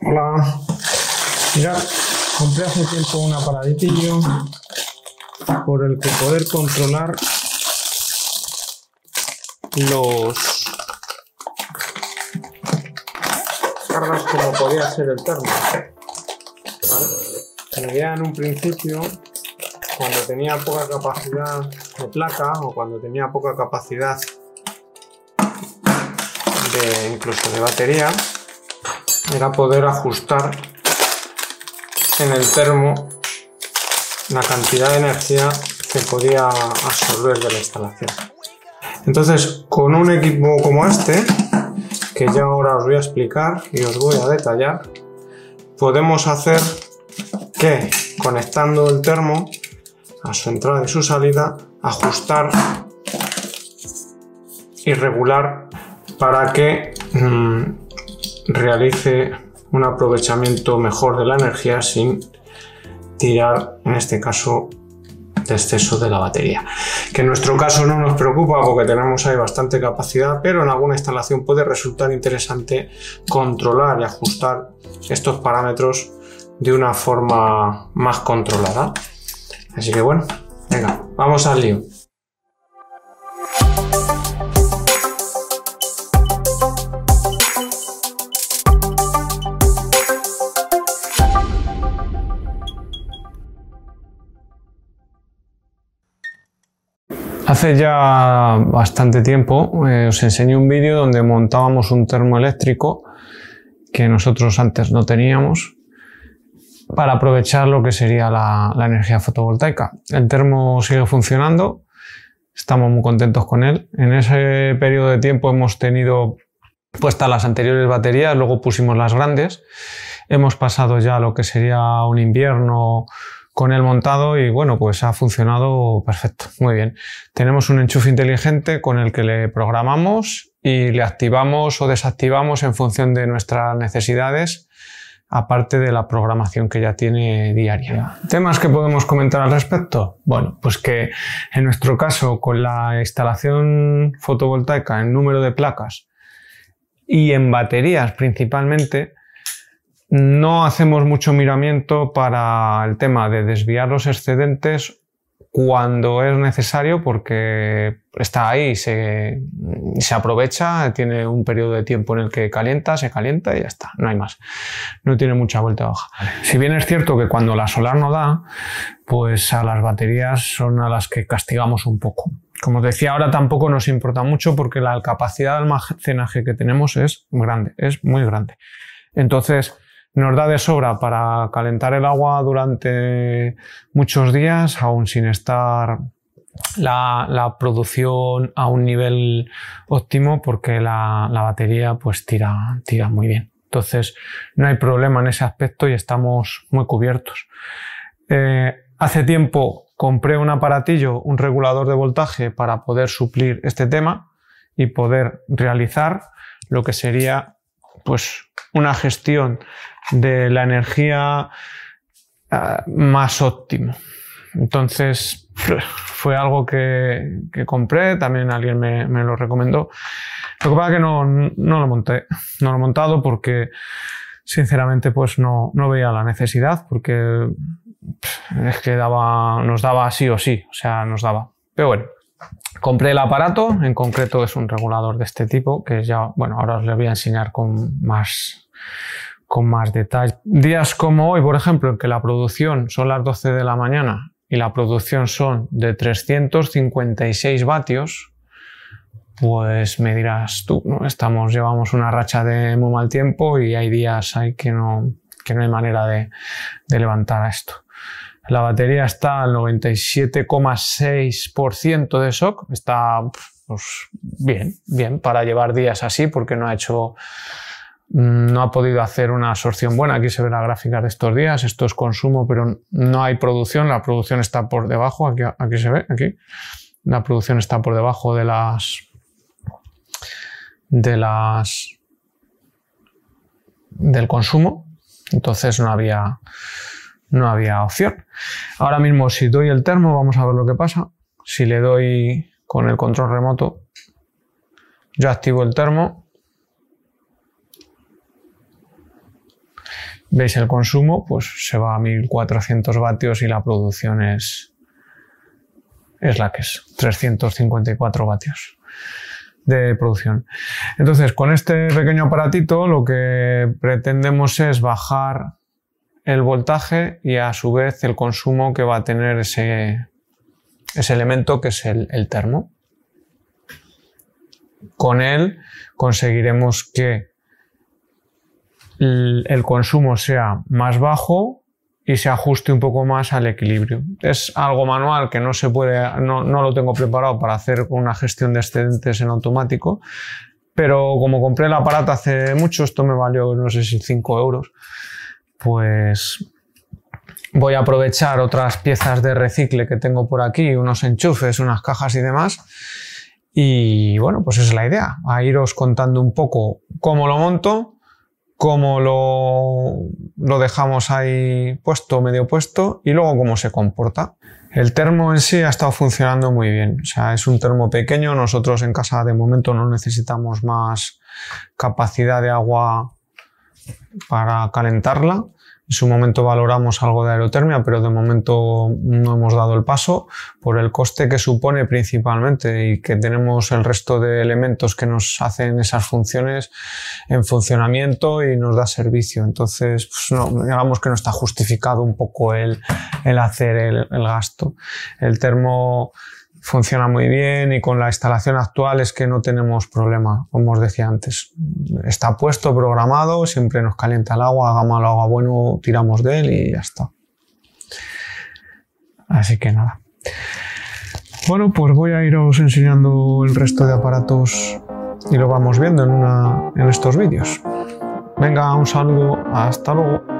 Hola. Mira, compré hace tiempo un aparatillo por el que poder controlar los cargas como podía ser el termo. ¿vale? Idea en un principio, cuando tenía poca capacidad de placa o cuando tenía poca capacidad de incluso de batería, era poder ajustar en el termo la cantidad de energía que podía absorber de la instalación. Entonces, con un equipo como este, que ya ahora os voy a explicar y os voy a detallar, podemos hacer que conectando el termo a su entrada y su salida, ajustar y regular para que mm, realice un aprovechamiento mejor de la energía sin tirar, en este caso, de exceso de la batería. Que en nuestro caso no nos preocupa porque tenemos ahí bastante capacidad, pero en alguna instalación puede resultar interesante controlar y ajustar estos parámetros de una forma más controlada. Así que bueno, venga, vamos al lío. Hace ya bastante tiempo eh, os enseñé un vídeo donde montábamos un termoeléctrico que nosotros antes no teníamos para aprovechar lo que sería la, la energía fotovoltaica. El termo sigue funcionando, estamos muy contentos con él. En ese periodo de tiempo hemos tenido puestas las anteriores baterías, luego pusimos las grandes. Hemos pasado ya lo que sería un invierno con el montado y bueno, pues ha funcionado perfecto, muy bien. Tenemos un enchufe inteligente con el que le programamos y le activamos o desactivamos en función de nuestras necesidades, aparte de la programación que ya tiene diaria. ¿Temas que podemos comentar al respecto? Bueno, pues que en nuestro caso, con la instalación fotovoltaica en número de placas y en baterías principalmente, no hacemos mucho miramiento para el tema de desviar los excedentes cuando es necesario porque está ahí, se, se aprovecha, tiene un periodo de tiempo en el que calienta, se calienta y ya está, no hay más. No tiene mucha vuelta de hoja. Si bien es cierto que cuando la solar no da, pues a las baterías son a las que castigamos un poco. Como decía, ahora tampoco nos importa mucho porque la capacidad de almacenaje que tenemos es grande, es muy grande. Entonces, nos da de sobra para calentar el agua durante muchos días, aún sin estar la, producción a un nivel óptimo porque la, batería pues tira, tira muy bien. Entonces no hay problema en ese aspecto y estamos muy cubiertos. Eh, hace tiempo compré un aparatillo, un regulador de voltaje para poder suplir este tema y poder realizar lo que sería pues una gestión de la energía ah, más óptimo. Entonces fue algo que, compré, también alguien me, lo recomendó. Lo que pasa es que no, lo monté, no lo he montado porque sinceramente pues no, no veía la necesidad porque es que daba, nos daba sí o sí, o sea, nos daba. Pero bueno, compré el aparato, en concreto es un regulador de este tipo que ya, bueno, ahora os le voy a enseñar con más con más detalle. Días como hoy, por ejemplo, en que la producción son las 12 de la mañana y la producción son de 356 vatios, pues me dirás tú, ¿no? Estamos, llevamos una racha de muy mal tiempo y hay días ahí que no, que no hay manera de, de levantar a esto. La batería está al 97,6% de shock, está pues, bien, bien para llevar días así porque no ha hecho Mm, no ha podido hacer una absorción buena. Aquí se ve la gráfica de estos días. Esto es consumo, pero no hay producción. La producción está por debajo. Aquí, aquí se ve, aquí. La producción está por debajo de las de las del consumo. Entonces no había no había opción. Ahora mismo si doy el termo, vamos a ver lo que pasa. Si le doy con el control remoto, yo activo el termo veis el consumo, pues se va a 1400 vatios y la producción es, es la que es, 354 vatios de producción. Entonces, con este pequeño aparatito lo que pretendemos es bajar el voltaje y a su vez el consumo que va a tener ese, ese elemento que es el termo. Con él conseguiremos que el consumo sea más bajo y se ajuste un poco más al equilibrio. Es algo manual que no se puede, no, lo tengo preparado para hacer una gestión de excedentes en automático, pero como compré el aparato hace mucho, esto me valió no sé si 5 euros, pues voy a aprovechar otras piezas de recicle que tengo por aquí, unos enchufes, unas cajas y demás. Y bueno, pues es la idea, a iros contando un poco cómo lo monto, cómo lo, dejamos ahí puesto, medio puesto, y luego cómo se comporta. El termo en sí ha estado funcionando muy bien. O sea, es un termo pequeño. Nosotros en casa de momento no necesitamos más capacidad de agua para calentarla. En su momento valoramos algo de aerotermia, pero de momento no hemos dado el paso por el coste que supone principalmente y que tenemos el resto de elementos que nos hacen esas funciones en funcionamiento y nos da servicio. Entonces, pues digamos que no está justificado un poco el, hacer el, el gasto. El termo funciona muy bien y con la instalación actual es que no tenemos problema, como os decía antes. Está puesto, programado, siempre nos calienta el agua, haga malo, agua bueno, tiramos de él y ya está. Así que nada. Bueno, pues voy a iros enseñando el resto de aparatos y lo vamos viendo en, una, en estos vídeos. Venga, un saludo, hasta luego.